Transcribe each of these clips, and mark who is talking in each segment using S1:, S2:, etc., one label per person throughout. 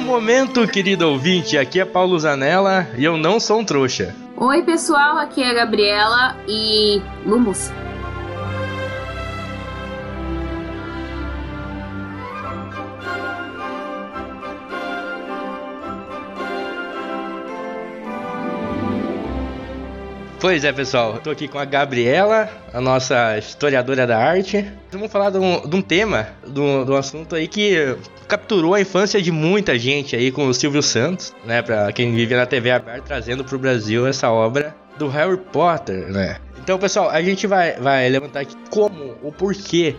S1: Bom momento, querido ouvinte. Aqui é Paulo Zanella e eu não sou um trouxa.
S2: Oi, pessoal. Aqui é a Gabriela e. Lumos.
S1: Pois é, pessoal, estou aqui com a Gabriela, a nossa historiadora da arte. Vamos falar de um, de um tema, de um, de um, assunto aí que capturou a infância de muita gente aí com o Silvio Santos, né? Pra quem vive na TV aberta, trazendo para o Brasil essa obra do Harry Potter, né? Então, pessoal, a gente vai, vai levantar aqui como, o porquê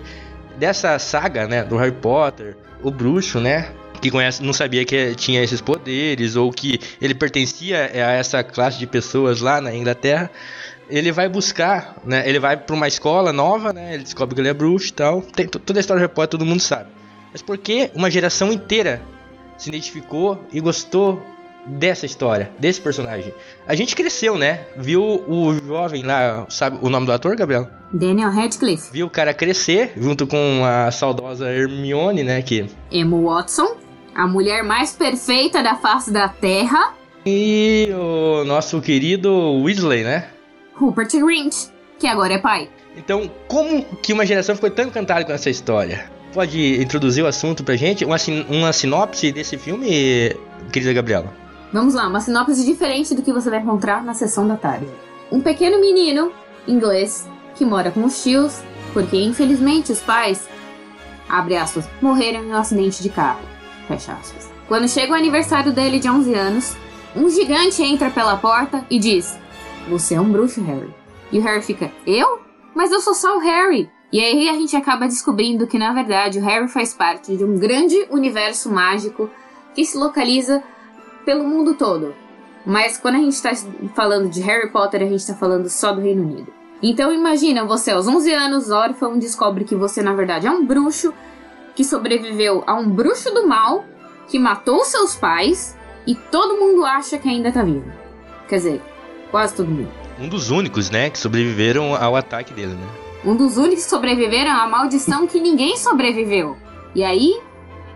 S1: dessa saga, né? Do Harry Potter, o bruxo, né? que conhece, não sabia que tinha esses poderes ou que ele pertencia a essa classe de pessoas lá na Inglaterra. Ele vai buscar, né? Ele vai para uma escola nova, né? Ele descobre que ele é bruxo e tal. Tem toda a história do Harry Potter, todo mundo sabe. Mas por que uma geração inteira se identificou e gostou dessa história, desse personagem. A gente cresceu, né? Viu o jovem lá, sabe o nome do ator, Gabriel?
S2: Daniel Radcliffe.
S1: Viu o cara crescer junto com a saudosa Hermione, né? Que...
S2: Emma Watson a mulher mais perfeita da face da Terra.
S1: E o nosso querido Weasley, né?
S2: Rupert Grint, que agora é pai.
S1: Então, como que uma geração ficou tão encantada com essa história? Pode introduzir o assunto pra gente? Uma, sin uma sinopse desse filme, querida Gabriela?
S2: Vamos lá, uma sinopse diferente do que você vai encontrar na sessão da tarde. Um pequeno menino inglês que mora com os tios, porque infelizmente os pais, abre aspas, morreram em um acidente de carro. Fecha aspas. Quando chega o aniversário dele de 11 anos, um gigante entra pela porta e diz: Você é um bruxo, Harry. E o Harry fica: Eu? Mas eu sou só o Harry. E aí a gente acaba descobrindo que na verdade o Harry faz parte de um grande universo mágico que se localiza pelo mundo todo. Mas quando a gente está falando de Harry Potter, a gente está falando só do Reino Unido. Então imagina, você aos 11 anos, órfão, descobre que você na verdade é um bruxo que sobreviveu a um bruxo do mal que matou seus pais e todo mundo acha que ainda tá vivo. Quer dizer, quase todo mundo.
S1: Um dos únicos, né, que sobreviveram ao ataque dele, né?
S2: Um dos únicos que sobreviveram à maldição que ninguém sobreviveu. E aí,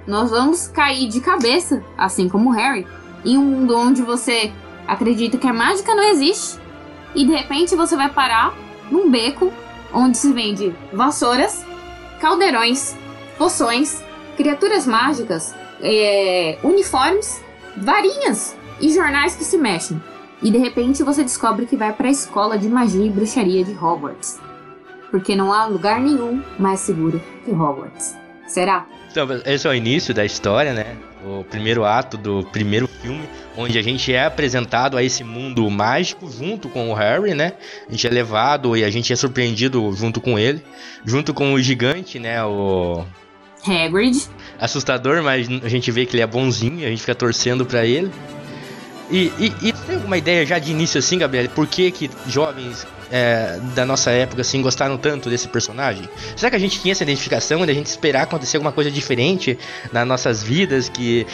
S2: nós vamos cair de cabeça, assim como Harry, em um mundo onde você acredita que a mágica não existe e de repente você vai parar num beco onde se vende vassouras, caldeirões poções, criaturas mágicas, é, uniformes, varinhas e jornais que se mexem. E de repente você descobre que vai para a escola de magia e bruxaria de Hogwarts. Porque não há lugar nenhum mais seguro que Hogwarts. Será?
S1: Então, esse é o início da história, né? O primeiro ato do primeiro filme, onde a gente é apresentado a esse mundo mágico junto com o Harry, né? A gente é levado e a gente é surpreendido junto com ele, junto com o gigante, né? O
S2: Hagrid.
S1: Assustador, mas a gente vê que ele é bonzinho, a gente fica torcendo para ele. E, e, e, tem alguma ideia já de início assim, Gabriel? Por que, que jovens é, da nossa época assim gostaram tanto desse personagem? Será que a gente tinha essa identificação de a gente esperar acontecer alguma coisa diferente nas nossas vidas que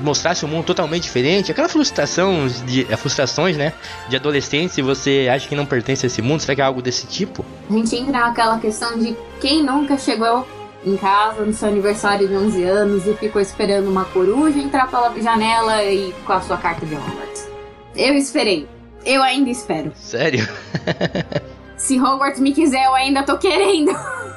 S1: mostrasse um mundo totalmente diferente? Aquela frustração de é, frustrações, né, de adolescente, você acha que não pertence a esse mundo? Será que é algo desse tipo?
S2: A gente entra naquela questão de quem nunca chegou em casa no seu aniversário de 11 anos e ficou esperando uma coruja entrar pela janela e com a sua carta de Hogwarts. Eu esperei. Eu ainda espero.
S1: Sério?
S2: Se Hogwarts me quiser, eu ainda tô querendo.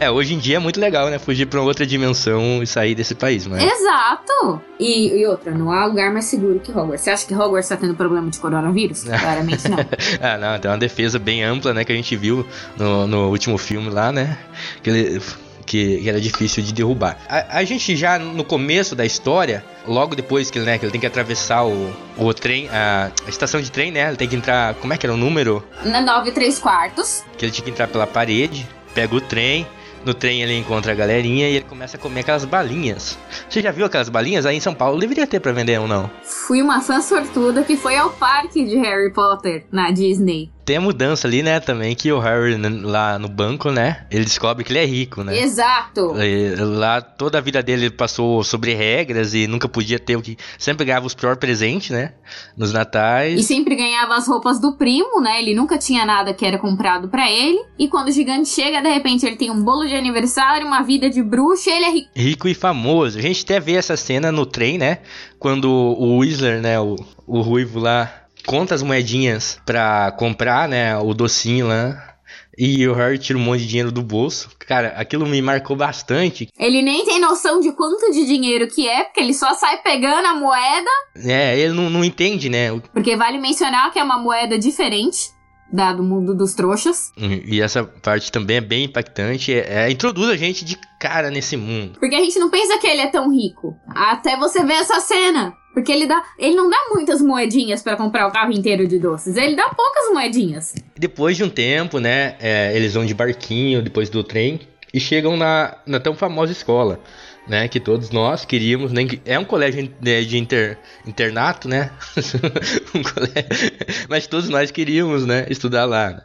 S1: É, hoje em dia é muito legal, né? Fugir pra outra dimensão e sair desse país, mas...
S2: Exato! E, e outra, não há lugar mais seguro que Hogwarts. Você acha que Hogwarts tá tendo problema de coronavírus? Claramente não.
S1: ah, não, tem uma defesa bem ampla, né? Que a gente viu no, no último filme lá, né? Que ele que, que era difícil de derrubar. A, a, gente já no começo da história, logo depois que, né, que ele tem que atravessar o, o trem, a, a, estação de trem, né? Ele tem que entrar. Como é que era o número?
S2: Na 9 3 quartos.
S1: Que ele tinha que entrar pela parede, pega o trem. No trem ele encontra a galerinha e ele começa a comer aquelas balinhas. Você já viu aquelas balinhas? Aí em São Paulo deveria ter pra vender ou não?
S2: Fui uma fã sortuda que foi ao parque de Harry Potter na Disney.
S1: Tem a mudança ali, né, também, que o Harry lá no banco, né, ele descobre que ele é rico, né?
S2: Exato!
S1: E, lá toda a vida dele passou sobre regras e nunca podia ter o que... Sempre ganhava os piores presentes, né, nos natais.
S2: E sempre ganhava as roupas do primo, né, ele nunca tinha nada que era comprado para ele. E quando o gigante chega, de repente ele tem um bolo de aniversário, uma vida de bruxo e ele é rico.
S1: Rico e famoso. A gente até vê essa cena no trem, né, quando o Whistler, né, o, o ruivo lá conta as moedinhas pra comprar, né, o docinho lá. E o Harry tira um monte de dinheiro do bolso. Cara, aquilo me marcou bastante.
S2: Ele nem tem noção de quanto de dinheiro que é, porque ele só sai pegando a moeda.
S1: É, ele não, não entende, né?
S2: Porque vale mencionar que é uma moeda diferente da do mundo dos trouxas.
S1: E essa parte também é bem impactante. É, é, introduz a gente de cara nesse mundo.
S2: Porque a gente não pensa que ele é tão rico. Até você ver essa cena. Porque ele dá. Ele não dá muitas moedinhas para comprar o carro inteiro de doces. Ele dá poucas moedinhas.
S1: Depois de um tempo, né? É, eles vão de barquinho depois do trem e chegam na, na tão famosa escola, né? Que todos nós queríamos. Né, é um colégio de, de inter, internato, né? um colégio, mas todos nós queríamos, né? Estudar lá. Né?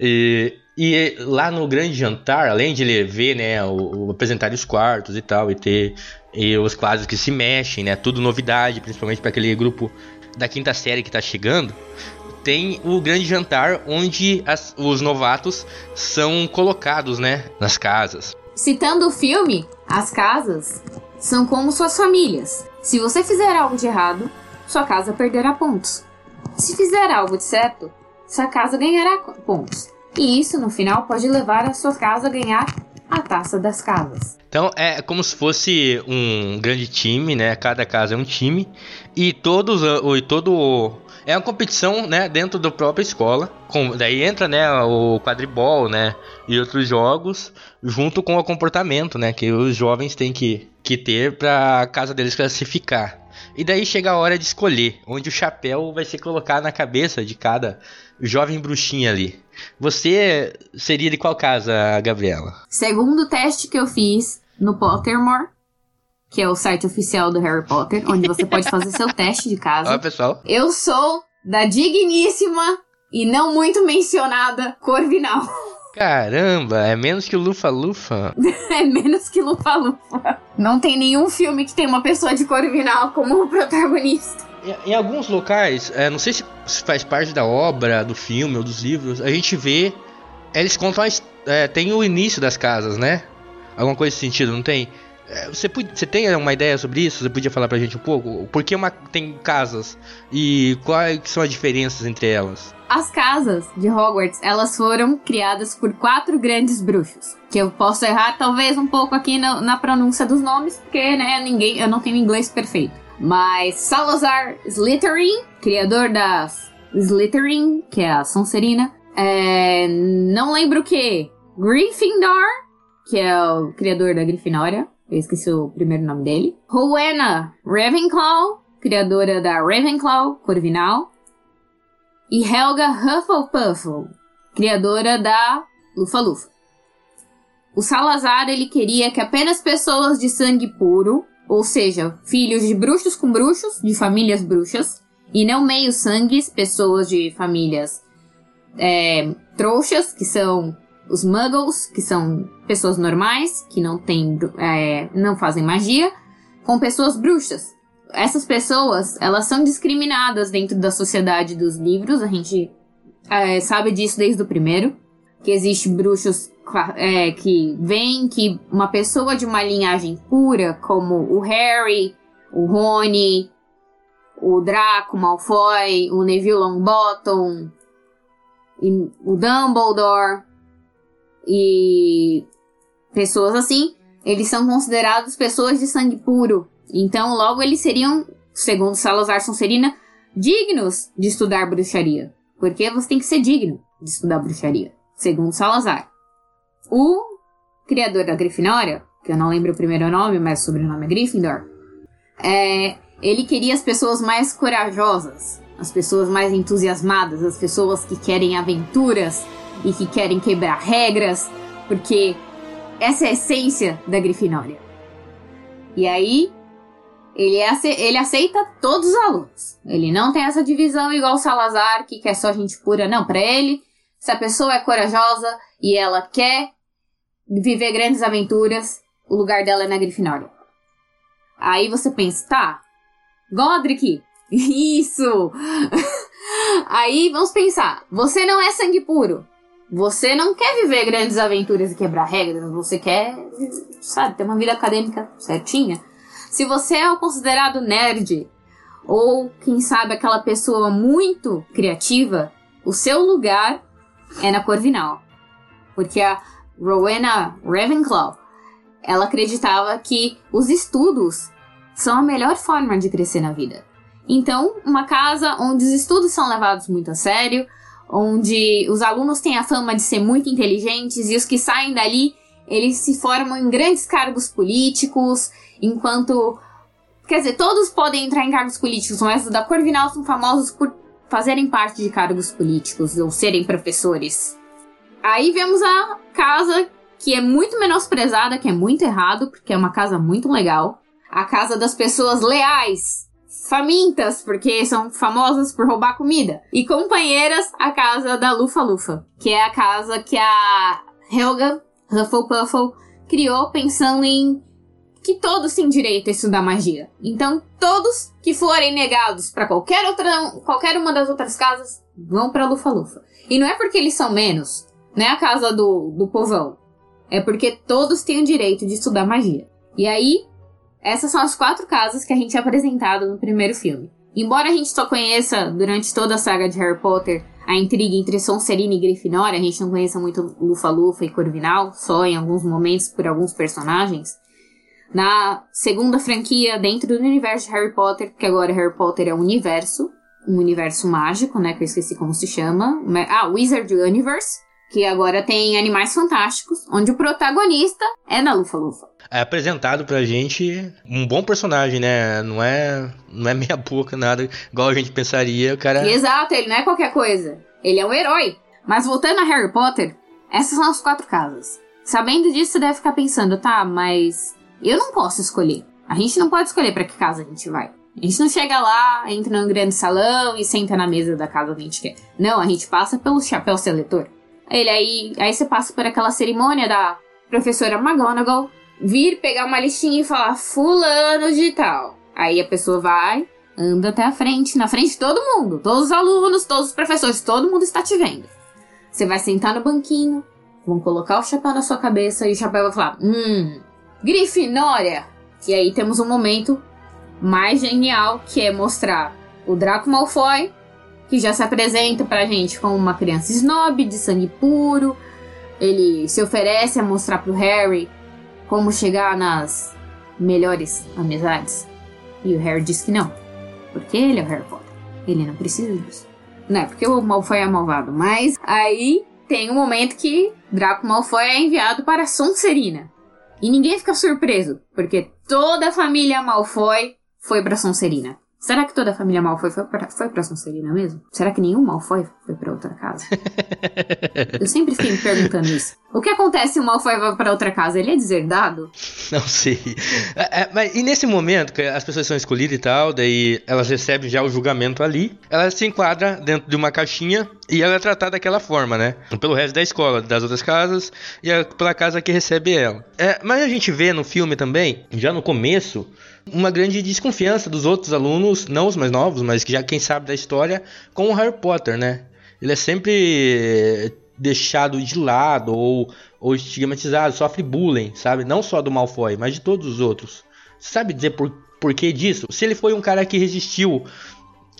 S1: E, e lá no grande jantar, além de ele ver, né, o, o apresentar os quartos e tal, e ter e os quadros que se mexem, né, tudo novidade, principalmente para aquele grupo da quinta série que tá chegando, tem o grande jantar onde as, os novatos são colocados, né, nas casas.
S2: Citando o filme, as casas são como suas famílias. Se você fizer algo de errado, sua casa perderá pontos. Se fizer algo de certo, sua casa ganhará pontos. E isso, no final, pode levar a sua casa a ganhar a taça das casas.
S1: Então é como se fosse um grande time, né? Cada casa é um time e todos e todo é uma competição, né, dentro da própria escola. Com, daí entra, né, o quadribol, né, e outros jogos junto com o comportamento, né, que os jovens têm que, que ter para a casa deles classificar. E daí chega a hora de escolher onde o chapéu vai ser colocado na cabeça de cada jovem bruxinha ali. Você seria de qual casa, Gabriela?
S2: Segundo o teste que eu fiz no Pottermore, que é o site oficial do Harry Potter, onde você pode fazer seu teste de casa.
S1: Olha, pessoal.
S2: Eu sou da digníssima e não muito mencionada Corvinal.
S1: Caramba, é menos que Lufa-Lufa.
S2: é menos que Lufa-Lufa. Não tem nenhum filme que tem uma pessoa de Corvinal como protagonista.
S1: Em, em alguns locais, é, não sei se faz parte da obra, do filme ou dos livros, a gente vê. Eles contam. A, é, tem o início das casas, né? Alguma coisa nesse sentido, não tem? É, você, você tem uma ideia sobre isso? Você podia falar pra gente um pouco? Por que uma, tem casas? E quais são as diferenças entre elas?
S2: As casas de Hogwarts, elas foram criadas por quatro grandes bruxos. Que eu posso errar talvez um pouco aqui na, na pronúncia dos nomes, porque, né, ninguém, eu não tenho inglês perfeito. Mas Salazar Slytherin, criador das Slytherin, que é a Sonserina. É, não lembro o que. Gryffindor, que é o criador da Grifinória. Eu esqueci o primeiro nome dele. Rowena Ravenclaw, criadora da Ravenclaw Corvinal. E Helga Hufflepuff, criadora da Lufa-Lufa. O Salazar ele queria que apenas pessoas de sangue puro ou seja, filhos de bruxos com bruxos, de famílias bruxas, e não meio sangues, pessoas de famílias é, trouxas, que são os muggles, que são pessoas normais, que não tem, é, não fazem magia, com pessoas bruxas. Essas pessoas, elas são discriminadas dentro da sociedade dos livros, a gente é, sabe disso desde o primeiro, que existe bruxos é, que vem que uma pessoa de uma linhagem pura, como o Harry, o Rony, o Draco Malfoy, o Neville Longbottom, o Dumbledore e pessoas assim, eles são considerados pessoas de sangue puro. Então, logo eles seriam, segundo Salazar Sonserina, dignos de estudar bruxaria. Porque você tem que ser digno de estudar bruxaria, segundo Salazar. O criador da Grifinória, que eu não lembro o primeiro nome, mas o sobrenome é Gryffindor, é, ele queria as pessoas mais corajosas, as pessoas mais entusiasmadas, as pessoas que querem aventuras e que querem quebrar regras, porque essa é a essência da Grifinória. E aí, Ele, ace ele aceita todos os alunos. Ele não tem essa divisão igual o Salazar, que quer só gente pura. Não, para ele, se a pessoa é corajosa e ela quer viver grandes aventuras, o lugar dela é na Grifinória. Aí você pensa, tá, Godric, isso! Aí vamos pensar, você não é sangue puro. Você não quer viver grandes aventuras e quebrar regras, você quer, sabe, ter uma vida acadêmica certinha. Se você é o considerado nerd, ou quem sabe aquela pessoa muito criativa, o seu lugar é na Corvinal. Porque a Rowena Ravenclaw, ela acreditava que os estudos são a melhor forma de crescer na vida. Então, uma casa onde os estudos são levados muito a sério, onde os alunos têm a fama de ser muito inteligentes e os que saem dali, eles se formam em grandes cargos políticos, enquanto quer dizer, todos podem entrar em cargos políticos, mas os da Corvinal são famosos por fazerem parte de cargos políticos ou serem professores. Aí vemos a casa que é muito menosprezada, que é muito errado, porque é uma casa muito legal. A casa das pessoas leais, famintas, porque são famosas por roubar comida. E companheiras, a casa da Lufa Lufa, que é a casa que a Helga Hufflepuffle criou pensando em que todos têm direito a estudar magia. Então, todos que forem negados para qualquer outra, qualquer uma das outras casas vão para Lufa Lufa. E não é porque eles são menos, não é a casa do, do povão. É porque todos têm o direito de estudar magia. E aí, essas são as quatro casas que a gente é apresentado no primeiro filme. Embora a gente só conheça, durante toda a saga de Harry Potter, a intriga entre Sonserina e Grifinória, a gente não conheça muito Lufa-Lufa e Corvinal, só em alguns momentos por alguns personagens. Na segunda franquia, dentro do universo de Harry Potter, porque agora Harry Potter é um universo, um universo mágico, né, que eu esqueci como se chama. Ah, Wizard Universe que agora tem Animais Fantásticos, onde o protagonista é na Lufa Lufa.
S1: É apresentado pra gente um bom personagem, né? Não é, não é meia boca, nada igual a gente pensaria, o cara...
S2: Exato, ele não é qualquer coisa. Ele é um herói. Mas voltando a Harry Potter, essas são as quatro casas. Sabendo disso, você deve ficar pensando, tá, mas eu não posso escolher. A gente não pode escolher para que casa a gente vai. A gente não chega lá, entra num grande salão e senta na mesa da casa que a gente quer. Não, a gente passa pelo chapéu seletor. Ele aí, aí você passa por aquela cerimônia da professora McGonagall vir pegar uma listinha e falar fulano de tal. Aí a pessoa vai, anda até a frente, na frente de todo mundo, todos os alunos, todos os professores, todo mundo está te vendo. Você vai sentar no banquinho, vão colocar o chapéu na sua cabeça e o chapéu vai falar: "Hum, Grifinória". E aí temos um momento mais genial que é mostrar o Draco Malfoy que já se apresenta pra gente como uma criança snob, de sangue puro. Ele se oferece a mostrar pro Harry como chegar nas melhores amizades. E o Harry diz que não, porque ele é o Harry Potter. Ele não precisa disso. Não é porque o Malfoy é malvado, mas aí tem um momento que Draco Malfoy é enviado para Sonserina. E ninguém fica surpreso, porque toda a família Malfoy foi para Sonserina. Será que toda a família Malfoy foi pra, foi pra Sonserina mesmo? Será que nenhum Malfoy foi pra outra casa? Eu sempre fiquei me perguntando isso. O que acontece se o Malfoy vai pra outra casa? Ele é deserdado?
S1: Não sei. É, é, mas e nesse momento que as pessoas são escolhidas e tal, daí elas recebem já o julgamento ali, ela se enquadra dentro de uma caixinha e ela é tratada daquela forma, né? Pelo resto da escola, das outras casas e pela casa que recebe ela. É, mas a gente vê no filme também, já no começo, uma grande desconfiança dos outros alunos, não os mais novos, mas que já quem sabe da história, com o Harry Potter, né? Ele é sempre deixado de lado ou, ou estigmatizado, sofre bullying, sabe? Não só do Malfoy, mas de todos os outros. Você sabe dizer por, por que disso? Se ele foi um cara que resistiu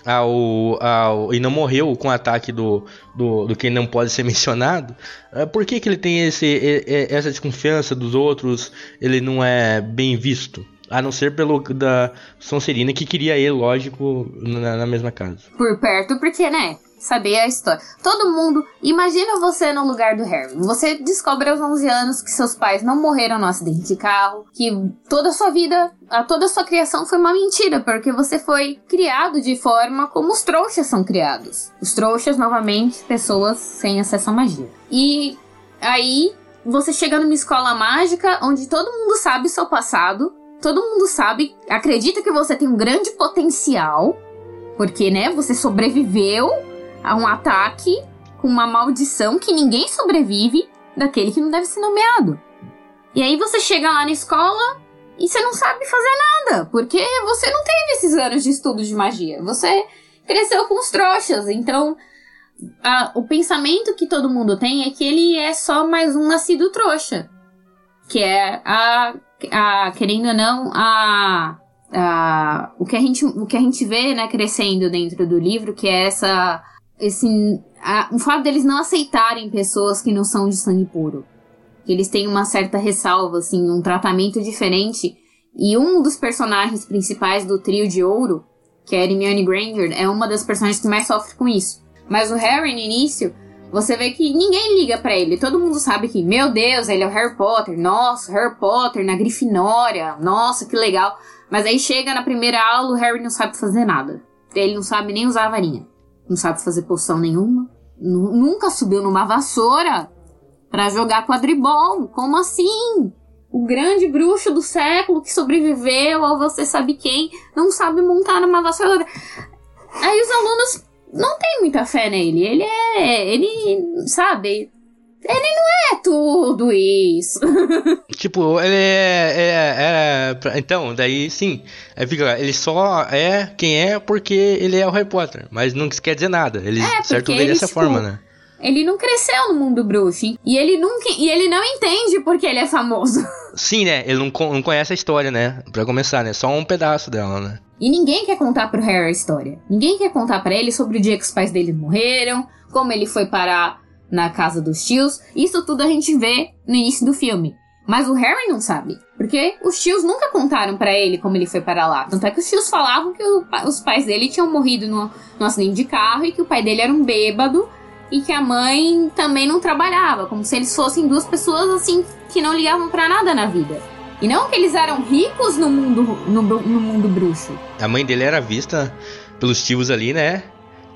S1: ao, ao, e não morreu com o ataque do, do, do que não pode ser mencionado, é, por que, que ele tem esse, essa desconfiança dos outros? Ele não é bem visto? A não ser pelo da Sonserina, que queria ele, lógico, na, na mesma casa.
S2: Por perto, porque, né? Saber a história. Todo mundo. Imagina você no lugar do Harry. Você descobre aos 11 anos que seus pais não morreram no acidente de carro, que toda a sua vida, a toda a sua criação foi uma mentira, porque você foi criado de forma como os trouxas são criados. Os trouxas, novamente, pessoas sem acesso à magia. E aí você chega numa escola mágica onde todo mundo sabe o seu passado, todo mundo sabe, acredita que você tem um grande potencial, porque, né, você sobreviveu a um ataque com uma maldição que ninguém sobrevive daquele que não deve ser nomeado. E aí você chega lá na escola e você não sabe fazer nada, porque você não teve esses anos de estudo de magia. Você cresceu com os trouxas, então o pensamento que todo mundo tem é que ele é só mais um nascido trouxa. Que é a, a querendo ou não, a, a, o, que a gente, o que a gente vê né, crescendo dentro do livro, que é essa. Esse, a, o fato deles não aceitarem pessoas que não são de sangue puro. Que eles têm uma certa ressalva, assim, um tratamento diferente. E um dos personagens principais do trio de ouro, que é Hermione Granger, é uma das personagens que mais sofre com isso. Mas o Harry, no início, você vê que ninguém liga para ele. Todo mundo sabe que, meu Deus, ele é o Harry Potter. Nossa, Harry Potter na Grifinória. Nossa, que legal. Mas aí chega na primeira aula, o Harry não sabe fazer nada. Ele não sabe nem usar a varinha. Não sabe fazer poção nenhuma. Nunca subiu numa vassoura para jogar quadribol. Como assim? O grande bruxo do século que sobreviveu ou você sabe quem não sabe montar numa vassoura. Aí os alunos não tem muita fé nele. Ele é. Ele. Sabe? Ele não é tudo isso.
S1: tipo, ele é, é, é, Então, daí sim. Aí fica, ele só é quem é porque ele é o Harry Potter. Mas não quer dizer nada. Ele é, certo vê dessa tipo, forma, né?
S2: Ele não cresceu no mundo bruxo. E ele nunca. E ele não entende porque ele é famoso.
S1: Sim, né? Ele não, não conhece a história, né? Pra começar, né? Só um pedaço dela, né?
S2: E ninguém quer contar pro Harry a história. Ninguém quer contar para ele sobre o dia que os pais dele morreram, como ele foi parar na casa dos tios. Isso tudo a gente vê no início do filme. Mas o Harry não sabe. Porque os tios nunca contaram para ele como ele foi para lá. Tanto é que os tios falavam que o, os pais dele tinham morrido no acidente de carro e que o pai dele era um bêbado e que a mãe também não trabalhava. Como se eles fossem duas pessoas assim que não ligavam para nada na vida. E não que eles eram ricos no mundo, no, no mundo bruxo.
S1: A mãe dele era vista pelos tios ali, né?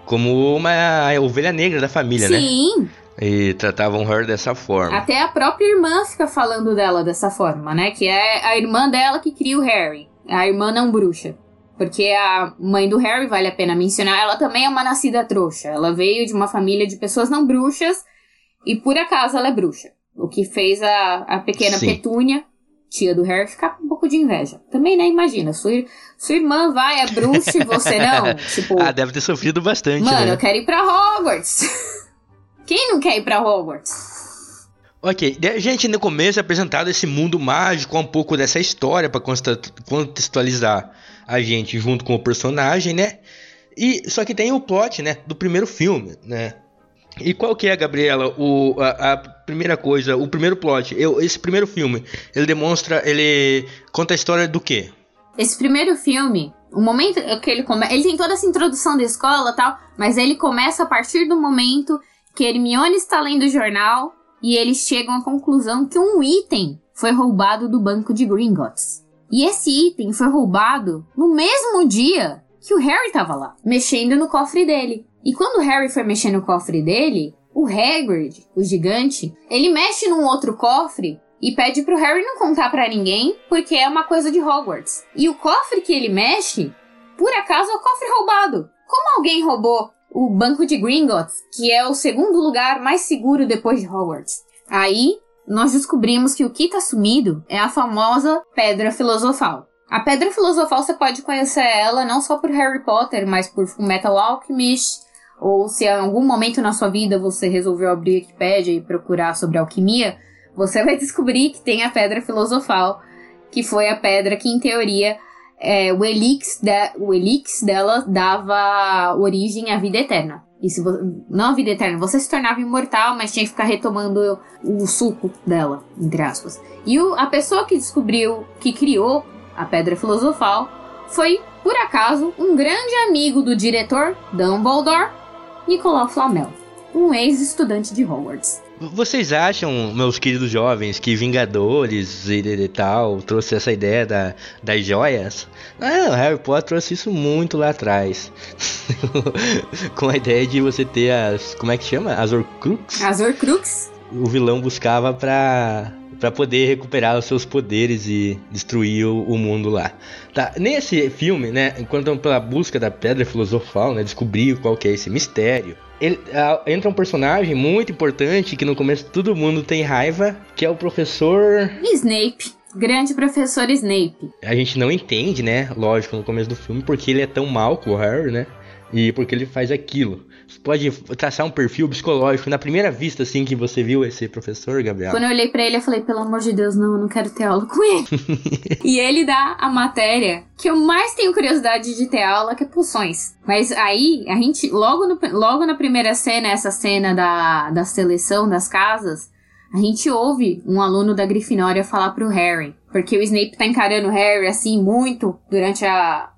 S1: Como uma ovelha negra da família,
S2: Sim.
S1: né?
S2: Sim.
S1: E tratavam her dessa forma.
S2: Até a própria irmã fica falando dela dessa forma, né? Que é a irmã dela que cria o Harry. A irmã não bruxa. Porque a mãe do Harry, vale a pena mencionar, ela também é uma nascida trouxa. Ela veio de uma família de pessoas não bruxas e por acaso ela é bruxa. O que fez a, a pequena Sim. Petúnia tia do Harry ficar com um pouco de inveja. Também, né? Imagina, sua, sua irmã vai, é bruxa e você não. Tipo.
S1: Ah, deve ter sofrido bastante.
S2: Mano,
S1: né?
S2: eu quero ir pra Hogwarts. Quem não quer ir pra Hogwarts?
S1: Ok, gente, no começo é apresentado esse mundo mágico, um pouco dessa história para contextualizar a gente junto com o personagem, né? E só que tem o plot, né, do primeiro filme, né? E qual que é, Gabriela, o, a, a, primeira coisa, o primeiro plot? Eu, esse primeiro filme, ele demonstra, ele conta a história do quê?
S2: Esse primeiro filme, o momento que ele começa, ele tem toda essa introdução da escola tal, mas ele começa a partir do momento que Hermione está lendo o jornal e eles chegam à conclusão que um item foi roubado do banco de Gringotts. E esse item foi roubado no mesmo dia que o Harry estava lá, mexendo no cofre dele. E quando o Harry foi mexer no cofre dele, o Hagrid, o gigante, ele mexe num outro cofre e pede pro Harry não contar para ninguém, porque é uma coisa de Hogwarts. E o cofre que ele mexe, por acaso é o cofre roubado. Como alguém roubou o Banco de Gringotts, que é o segundo lugar mais seguro depois de Hogwarts? Aí, nós descobrimos que o que tá sumido é a famosa Pedra Filosofal. A Pedra Filosofal você pode conhecer ela não só por Harry Potter, mas por Metal Alchemist, ou se em algum momento na sua vida você resolveu abrir a Wikipedia e procurar sobre alquimia, você vai descobrir que tem a pedra filosofal, que foi a pedra que, em teoria, é, o, elix de, o elix dela dava origem à vida eterna. E se não a vida eterna, você se tornava imortal, mas tinha que ficar retomando o suco dela, entre aspas. E o, a pessoa que descobriu, que criou a pedra filosofal, foi, por acaso, um grande amigo do diretor Dumbledore, Nicolau Flamel, um ex-estudante de Hogwarts.
S1: Vocês acham, meus queridos jovens, que Vingadores e, e tal trouxe essa ideia da, das joias? Não, Harry Potter trouxe isso muito lá atrás. Com a ideia de você ter as. Como é que chama? As Horcrux?
S2: As Horcrux.
S1: O vilão buscava pra para poder recuperar os seus poderes e destruir o, o, mundo lá. Tá, nesse filme, né, enquanto pela busca da pedra filosofal, né, descobrir qual que é esse mistério, ele, a, entra um personagem muito importante que no começo todo mundo tem raiva, que é o professor
S2: Snape. Grande professor Snape.
S1: A gente não entende, né? Lógico, no começo do filme, porque ele é tão mal com o Harry, né? E porque ele faz aquilo. Você pode traçar um perfil psicológico na primeira vista, assim, que você viu esse professor, Gabriel?
S2: Quando eu olhei para ele, eu falei, pelo amor de Deus, não, eu não quero ter aula com ele. e ele dá a matéria que eu mais tenho curiosidade de ter aula, que é pulsões. Mas aí, a gente, logo, no, logo na primeira cena, essa cena da, da seleção das casas, a gente ouve um aluno da Grifinória falar pro Harry. Porque o Snape tá encarando o Harry, assim, muito durante a,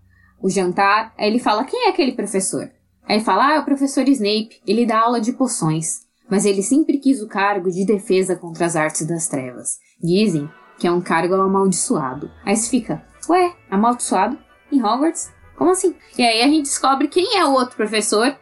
S2: o jantar. Aí ele fala, quem é aquele professor? Aí ele fala, ah, é o professor Snape, ele dá aula de poções, mas ele sempre quis o cargo de defesa contra as artes das trevas. Dizem que é um cargo amaldiçoado. Aí você fica, ué, amaldiçoado? Em Hogwarts? Como assim? E aí a gente descobre quem é o outro professor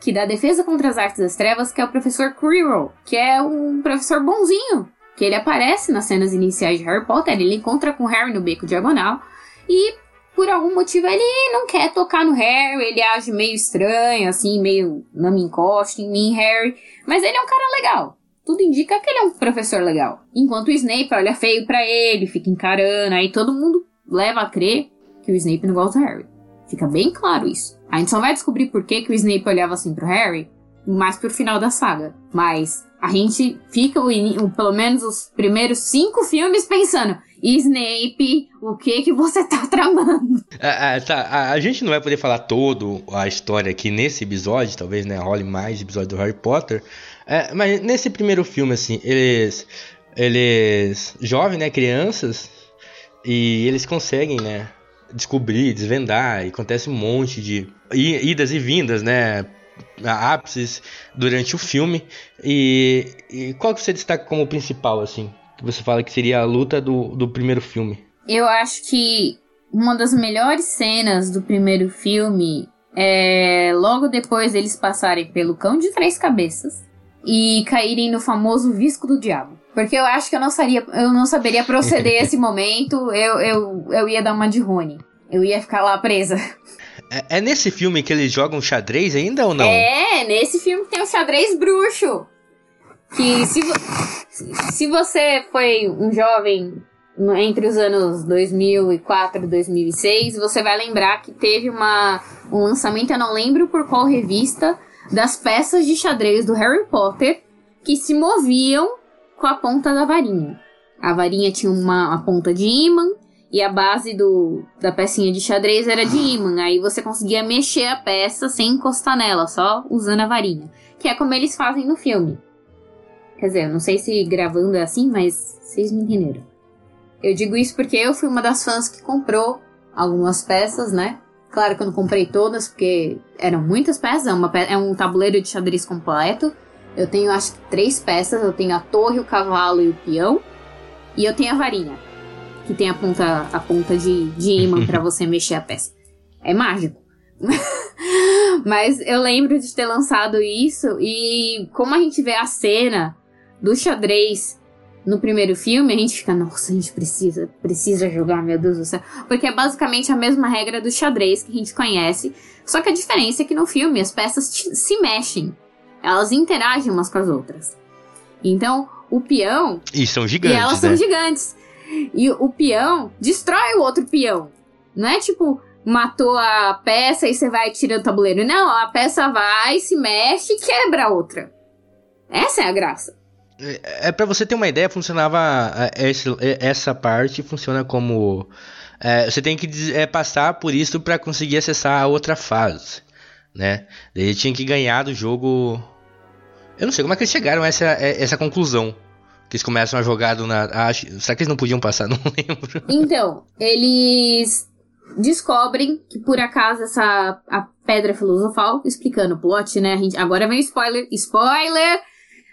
S2: que dá defesa contra as artes das trevas, que é o professor Quirrell, que é um professor bonzinho, que ele aparece nas cenas iniciais de Harry Potter, ele encontra com Harry no beco diagonal e por algum motivo ele não quer tocar no Harry, ele age meio estranho, assim, meio não me encosta em mim, Harry. Mas ele é um cara legal. Tudo indica que ele é um professor legal. Enquanto o Snape olha feio para ele, fica encarando, aí todo mundo leva a crer que o Snape não gosta do Harry. Fica bem claro isso. A gente só vai descobrir por que, que o Snape olhava assim pro Harry mais pro final da saga. Mas a gente fica, o, o, pelo menos os primeiros cinco filmes, pensando: Snape, o que que você tá tramando?
S1: Ah, ah, tá. a, a, gente não vai poder falar todo a história aqui nesse episódio, talvez, né? Role mais episódio do Harry Potter. É, mas nesse primeiro filme, assim, eles. Eles. Jovens, né? Crianças. E eles conseguem, né? Descobrir, desvendar. E acontece um monte de idas e vindas, né? Ápices durante o filme. E, e, qual que você destaca como principal, assim? que você fala que seria a luta do, do primeiro filme?
S2: Eu acho que uma das melhores cenas do primeiro filme é logo depois eles passarem pelo cão de três cabeças e caírem no famoso visco do diabo. Porque eu acho que eu não, saria, eu não saberia proceder esse momento, eu, eu, eu ia dar uma de Rony. Eu ia ficar lá presa.
S1: É, é, nesse filme que eles jogam xadrez ainda ou não?
S2: É, nesse filme tem o xadrez bruxo. Que se, se você foi um jovem entre os anos 2004 e 2006, você vai lembrar que teve uma, um lançamento, eu não lembro por qual revista, das peças de xadrez do Harry Potter que se moviam com a ponta da varinha. A varinha tinha uma, uma ponta de imã e a base do, da pecinha de xadrez era de imã. Aí você conseguia mexer a peça sem encostar nela, só usando a varinha. Que é como eles fazem no filme. Quer dizer, eu não sei se gravando é assim, mas vocês me entenderam. Eu digo isso porque eu fui uma das fãs que comprou algumas peças, né? Claro que eu não comprei todas, porque eram muitas peças, é, é um tabuleiro de xadrez completo. Eu tenho acho que três peças, eu tenho a torre, o cavalo e o peão. E eu tenho a varinha, que tem a ponta, a ponta de, de imã para você mexer a peça. É mágico. Mas eu lembro de ter lançado isso e como a gente vê a cena do xadrez no primeiro filme, a gente fica, nossa, a gente precisa, precisa jogar, meu Deus do céu. Porque é basicamente a mesma regra do xadrez que a gente conhece. Só que a diferença é que no filme as peças se mexem. Elas interagem umas com as outras. Então, o peão.
S1: E são gigantes.
S2: E elas
S1: né?
S2: são gigantes. E o peão destrói o outro peão. Não é tipo, matou a peça e você vai tirando o tabuleiro. Não, a peça vai, se mexe e quebra a outra. Essa é a graça.
S1: É, é para você ter uma ideia, funcionava é, esse, é, essa parte funciona como é, você tem que é, passar por isso para conseguir acessar a outra fase, né? Ele tinha que ganhar do jogo. Eu não sei como é que eles chegaram a essa, essa conclusão. Que eles começam a jogar do nada. Ah, será que eles não podiam passar? Não lembro.
S2: Então, eles descobrem que por acaso essa a pedra filosofal, explicando o plot, né? Gente, agora vem spoiler. Spoiler!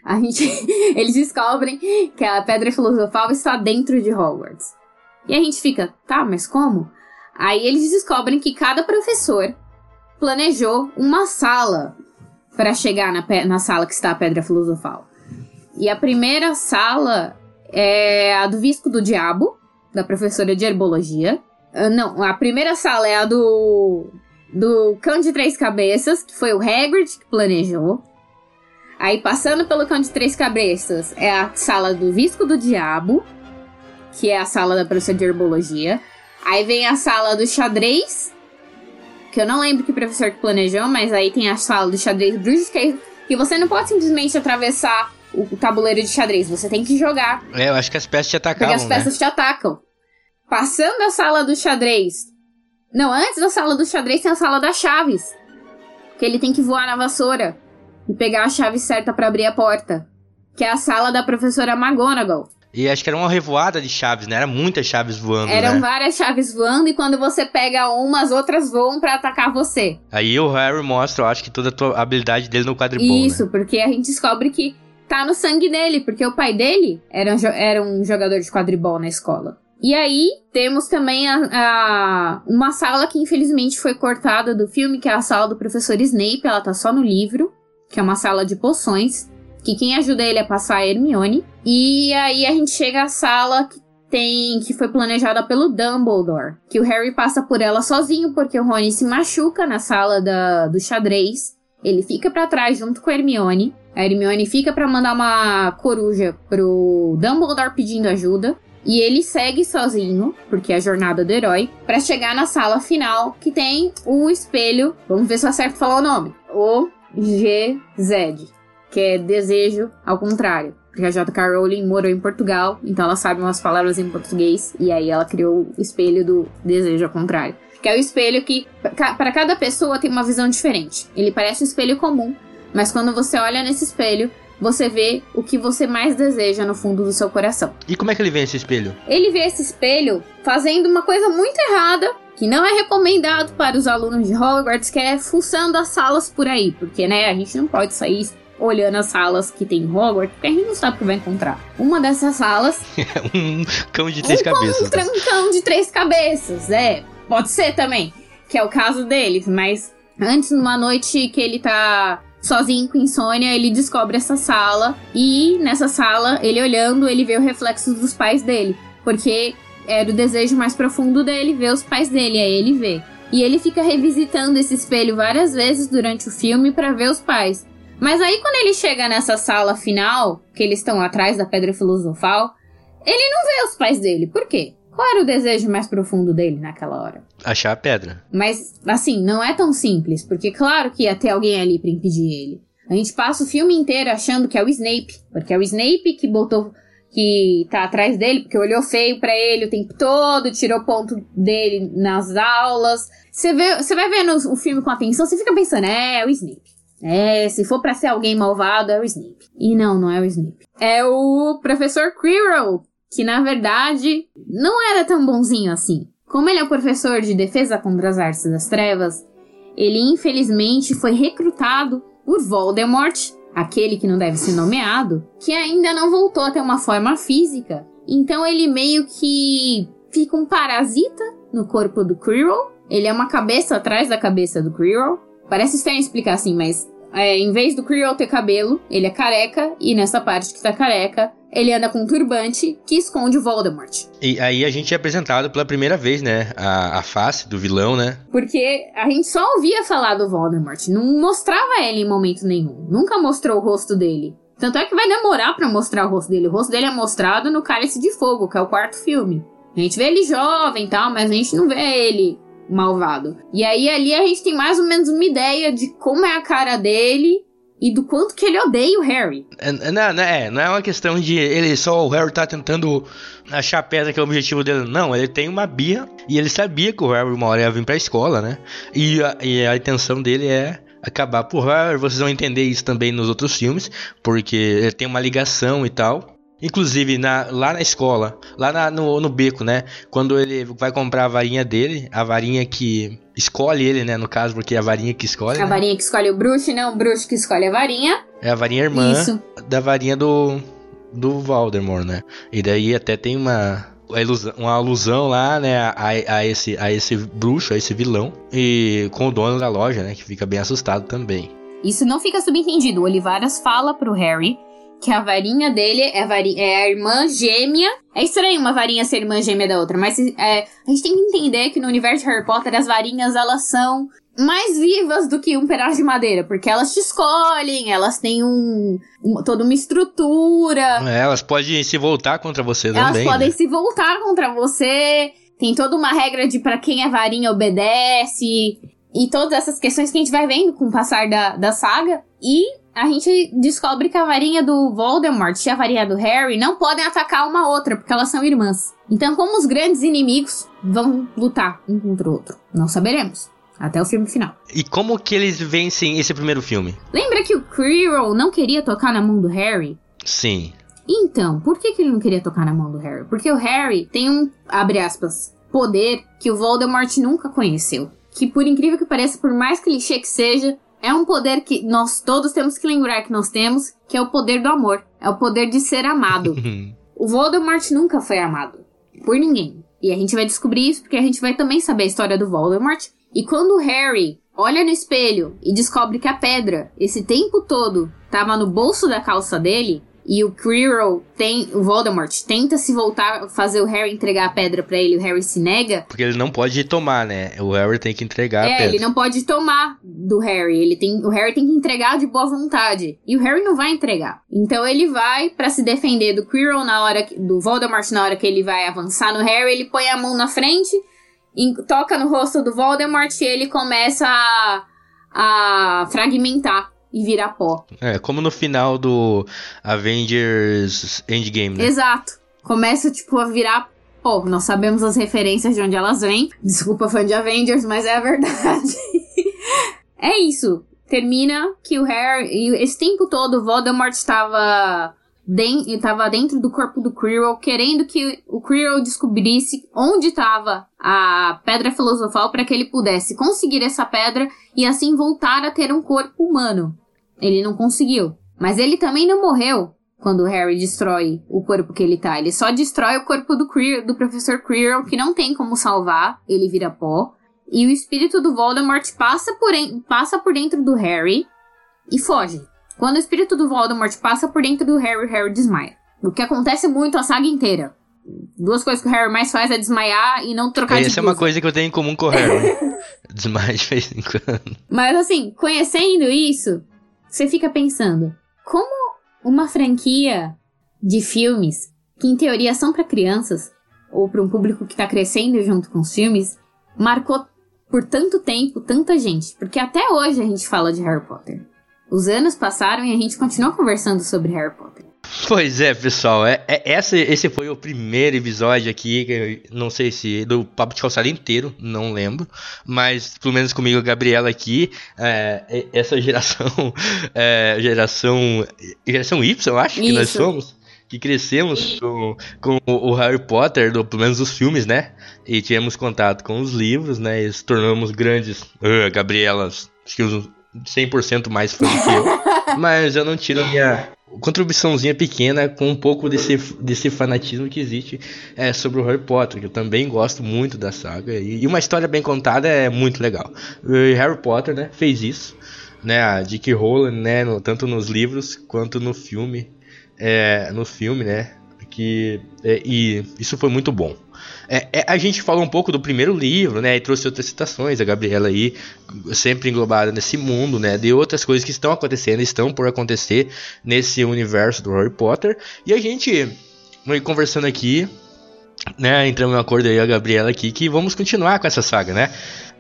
S2: a gente, eles descobrem que a pedra filosofal está dentro de Hogwarts. E a gente fica, tá, mas como? Aí eles descobrem que cada professor planejou uma sala para chegar na, na sala que está a pedra filosofal. E a primeira sala é a do Visco do Diabo, da professora de herbologia. Uh, não, a primeira sala é a do do Cão de Três Cabeças, que foi o Hagrid que planejou. Aí, passando pelo Cão de Três Cabeças, é a sala do Visco do Diabo, que é a sala da professora de herbologia. Aí vem a sala do xadrez, que eu não lembro que professor que planejou, mas aí tem a sala do xadrez bruxos, que, que você não pode simplesmente atravessar o tabuleiro de xadrez, você tem que jogar.
S1: É, eu acho que as peças te atacavam,
S2: Porque as peças
S1: né?
S2: te atacam. Passando a sala do xadrez. Não, antes da sala do xadrez tem a sala das chaves. Que ele tem que voar na vassoura e pegar a chave certa para abrir a porta. Que é a sala da professora McGonagall.
S1: E acho que era uma revoada de chaves, né? Era muitas chaves voando,
S2: Eram
S1: né?
S2: várias chaves voando e quando você pega uma, as outras voam para atacar você.
S1: Aí o Harry mostra, eu acho que toda a tua habilidade dele no quadribol,
S2: Isso,
S1: né?
S2: porque a gente descobre que tá no sangue dele, porque o pai dele era, um era um jogador de quadribol na escola. E aí, temos também a, a- uma sala que infelizmente foi cortada do filme, que é a sala do professor Snape, ela tá só no livro, que é uma sala de poções, que quem ajuda ele a passar é a Hermione. E aí a gente chega à sala que tem que foi planejada pelo Dumbledore, que o Harry passa por ela sozinho porque o Rony se machuca na sala da, do xadrez. Ele fica pra trás junto com a Hermione. A Hermione fica pra mandar uma coruja pro Dumbledore pedindo ajuda. E ele segue sozinho, porque é a jornada do herói, pra chegar na sala final, que tem o espelho. Vamos ver se eu acerto falar o nome. O GZ, que é desejo ao contrário. Porque a J.K. Rowling morou em Portugal, então ela sabe umas palavras em português, e aí ela criou o espelho do desejo ao contrário. Que é o espelho que, para cada pessoa, tem uma visão diferente. Ele parece um espelho comum, mas quando você olha nesse espelho, você vê o que você mais deseja no fundo do seu coração.
S1: E como é que ele vê esse espelho?
S2: Ele vê esse espelho fazendo uma coisa muito errada, que não é recomendado para os alunos de Hogwarts, que é fuçando as salas por aí, porque né, a gente não pode sair olhando as salas que tem em Hogwarts, porque a gente não sabe o que vai encontrar. Uma dessas salas
S1: um cão de três
S2: um
S1: cabeças.
S2: Um trancão de três cabeças, é. Pode ser também, que é o caso deles, mas antes, numa noite que ele tá sozinho com insônia, ele descobre essa sala e nessa sala, ele olhando, ele vê o reflexo dos pais dele, porque era o desejo mais profundo dele ver os pais dele, aí ele vê. E ele fica revisitando esse espelho várias vezes durante o filme para ver os pais. Mas aí quando ele chega nessa sala final, que eles estão atrás da pedra filosofal, ele não vê os pais dele. Por quê? Qual era o desejo mais profundo dele naquela hora?
S1: Achar a pedra.
S2: Mas, assim, não é tão simples, porque claro que ia ter alguém ali pra impedir ele. A gente passa o filme inteiro achando que é o Snape, porque é o Snape que botou. que tá atrás dele, porque olhou feio para ele o tempo todo, tirou ponto dele nas aulas. Você vê, você vai vendo o filme com atenção, você fica pensando, é, é o Snape. É, se for para ser alguém malvado, é o Snape. E não, não é o Snape. É o professor Quirrell, que na verdade não era tão bonzinho assim. Como ele é o professor de defesa contra as artes das trevas, ele infelizmente foi recrutado por Voldemort, aquele que não deve ser nomeado, que ainda não voltou a ter uma forma física. Então ele meio que fica um parasita no corpo do Quirrell. Ele é uma cabeça atrás da cabeça do Quirrell. Parece estranho explicar assim, mas é, em vez do Quirrell ter cabelo, ele é careca, e nessa parte que tá careca, ele anda com um turbante que esconde o Voldemort.
S1: E aí a gente é apresentado pela primeira vez, né? A, a face do vilão, né?
S2: Porque a gente só ouvia falar do Voldemort, não mostrava ele em momento nenhum. Nunca mostrou o rosto dele. Tanto é que vai demorar para mostrar o rosto dele. O rosto dele é mostrado no Cálice de Fogo, que é o quarto filme. A gente vê ele jovem e tal, mas a gente não vê ele malvado. E aí ali a gente tem mais ou menos uma ideia de como é a cara dele e do quanto que ele odeia o Harry.
S1: É, não, não, é, não é uma questão de ele só o Harry tá tentando achar a pedra que é o objetivo dele. Não, ele tem uma birra e ele sabia que o Harry uma hora ia vir pra escola, né? E a, e a intenção dele é acabar por Harry. Vocês vão entender isso também nos outros filmes, porque ele tem uma ligação e tal. Inclusive, na, lá na escola, lá na, no, no beco, né? Quando ele vai comprar a varinha dele, a varinha que escolhe ele, né? No caso, porque é a varinha que escolhe.
S2: A
S1: né?
S2: varinha que escolhe o bruxo, não o bruxo que escolhe a varinha.
S1: É a varinha irmã
S2: Isso.
S1: da varinha do, do Voldemort, né? E daí até tem uma, uma alusão lá, né? A, a, esse, a esse bruxo, a esse vilão. E com o dono da loja, né? Que fica bem assustado também.
S2: Isso não fica subentendido. O Olivaras fala pro Harry que a varinha dele é a, varinha, é a irmã gêmea. É estranho uma varinha ser irmã gêmea da outra, mas é, a gente tem que entender que no universo de Harry Potter as varinhas elas são mais vivas do que um pedaço de madeira, porque elas te escolhem, elas têm um, um toda uma estrutura.
S1: É, elas podem se voltar contra você
S2: elas
S1: também.
S2: Elas podem
S1: né?
S2: se voltar contra você. Tem toda uma regra de para quem a varinha obedece. E todas essas questões que a gente vai vendo com o passar da, da saga. E a gente descobre que a varinha do Voldemort e a varinha do Harry não podem atacar uma outra, porque elas são irmãs. Então, como os grandes inimigos vão lutar um contra o outro? Não saberemos. Até o filme final.
S1: E como que eles vencem esse primeiro filme?
S2: Lembra que o Quirrell não queria tocar na mão do Harry?
S1: Sim.
S2: Então, por que, que ele não queria tocar na mão do Harry? Porque o Harry tem um, abre aspas, poder que o Voldemort nunca conheceu. Que por incrível que pareça, por mais clichê que seja, é um poder que nós todos temos que lembrar que nós temos, que é o poder do amor. É o poder de ser amado. o Voldemort nunca foi amado. Por ninguém. E a gente vai descobrir isso porque a gente vai também saber a história do Voldemort. E quando o Harry olha no espelho e descobre que a pedra, esse tempo todo, estava no bolso da calça dele, e o Quirrell tem, o Voldemort tenta se voltar, fazer o Harry entregar a pedra para ele, o Harry se nega.
S1: Porque ele não pode tomar, né? O Harry tem que entregar
S2: é,
S1: a pedra.
S2: ele não pode tomar do Harry, ele tem, o Harry tem que entregar de boa vontade. E o Harry não vai entregar. Então ele vai para se defender do Quirrell na hora do Voldemort na hora que ele vai avançar no Harry, ele põe a mão na frente, toca no rosto do Voldemort e ele começa a, a fragmentar e virar pó.
S1: É, como no final do Avengers Endgame, né?
S2: Exato. Começa, tipo, a virar pó. Nós sabemos as referências de onde elas vêm. Desculpa, fã de Avengers, mas é a verdade. é isso. Termina que o Harry... Esse tempo todo, o Voldemort estava... estava dentro do corpo do Quirrell, querendo que o Quirrell descobrisse onde estava a Pedra Filosofal para que ele pudesse conseguir essa pedra e assim voltar a ter um corpo humano. Ele não conseguiu. Mas ele também não morreu quando o Harry destrói o corpo que ele tá. Ele só destrói o corpo do, Quirrell, do professor Quirrell, que não tem como salvar. Ele vira pó. E o espírito do Voldemort passa por, passa por dentro do Harry e foge. Quando o espírito do Voldemort passa por dentro do Harry, o Harry desmaia. O que acontece muito a saga inteira. Duas coisas que o Harry mais faz é desmaiar e não trocar
S1: Essa
S2: de
S1: é uma coisa que eu tenho em comum com o Harry. Desmaia de vez em quando.
S2: Mas assim, conhecendo isso, você fica pensando, como uma franquia de filmes que em teoria são para crianças ou para um público que está crescendo junto com os filmes, marcou por tanto tempo tanta gente, porque até hoje a gente fala de Harry Potter. Os anos passaram e a gente continua conversando sobre Harry Potter.
S1: Pois é, pessoal, é, é, esse, esse foi o primeiro episódio aqui, não sei se do Papo de Calçada inteiro, não lembro, mas pelo menos comigo, a Gabriela aqui, é, essa geração, é, geração, geração Y, eu acho que Isso. nós somos, que crescemos com, com o Harry Potter, do, pelo menos os filmes, né, e tivemos contato com os livros, né, e se tornamos grandes, uh, Gabrielas, acho que uns 100% mais fã que eu, mas eu não tiro a minha contribuiçãozinha pequena com um pouco desse, desse fanatismo que existe é, sobre o Harry Potter, que eu também gosto muito da saga. E, e uma história bem contada é muito legal. O Harry Potter né, fez isso, né, a J.K. Rowling, né, no, tanto nos livros quanto no filme, é, no filme, né, que, é, e isso foi muito bom. É, é, a gente falou um pouco do primeiro livro, né? E trouxe outras citações, a Gabriela aí, sempre englobada nesse mundo, né? De outras coisas que estão acontecendo, estão por acontecer nesse universo do Harry Potter. E a gente vai conversando aqui, né? Entramos em acordo aí, a Gabriela aqui, que vamos continuar com essa saga, né?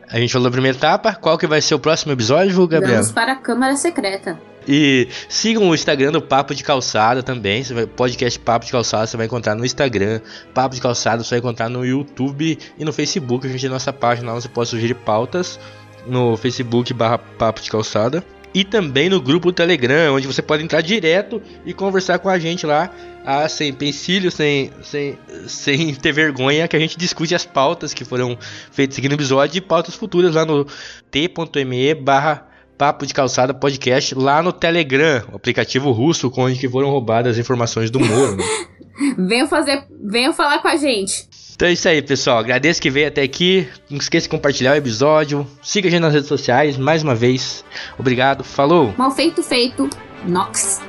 S1: A gente falou da primeira etapa, qual que vai ser o próximo episódio, Gabriela?
S2: Vamos para a Câmara Secreta.
S1: E sigam o Instagram do Papo de Calçada também. Você vai, podcast Papo de Calçada você vai encontrar no Instagram. Papo de Calçada você vai encontrar no YouTube e no Facebook. A gente tem nossa página lá, você pode sugerir pautas no Facebook barra Papo de Calçada. E também no grupo do Telegram, onde você pode entrar direto e conversar com a gente lá, ah, sem pensilho, sem, sem, sem ter vergonha, que a gente discute as pautas que foram feitas aqui no episódio e pautas futuras lá no t.me barra Papo de Calçada Podcast lá no Telegram, o aplicativo russo com onde foram roubadas as informações do Moro. Né?
S2: venham fazer, venham falar com a gente.
S1: Então é isso aí, pessoal. Agradeço que veio até aqui. Não esqueça de compartilhar o episódio. Siga a gente nas redes sociais. Mais uma vez, obrigado. Falou!
S2: Mal feito, feito. Nox.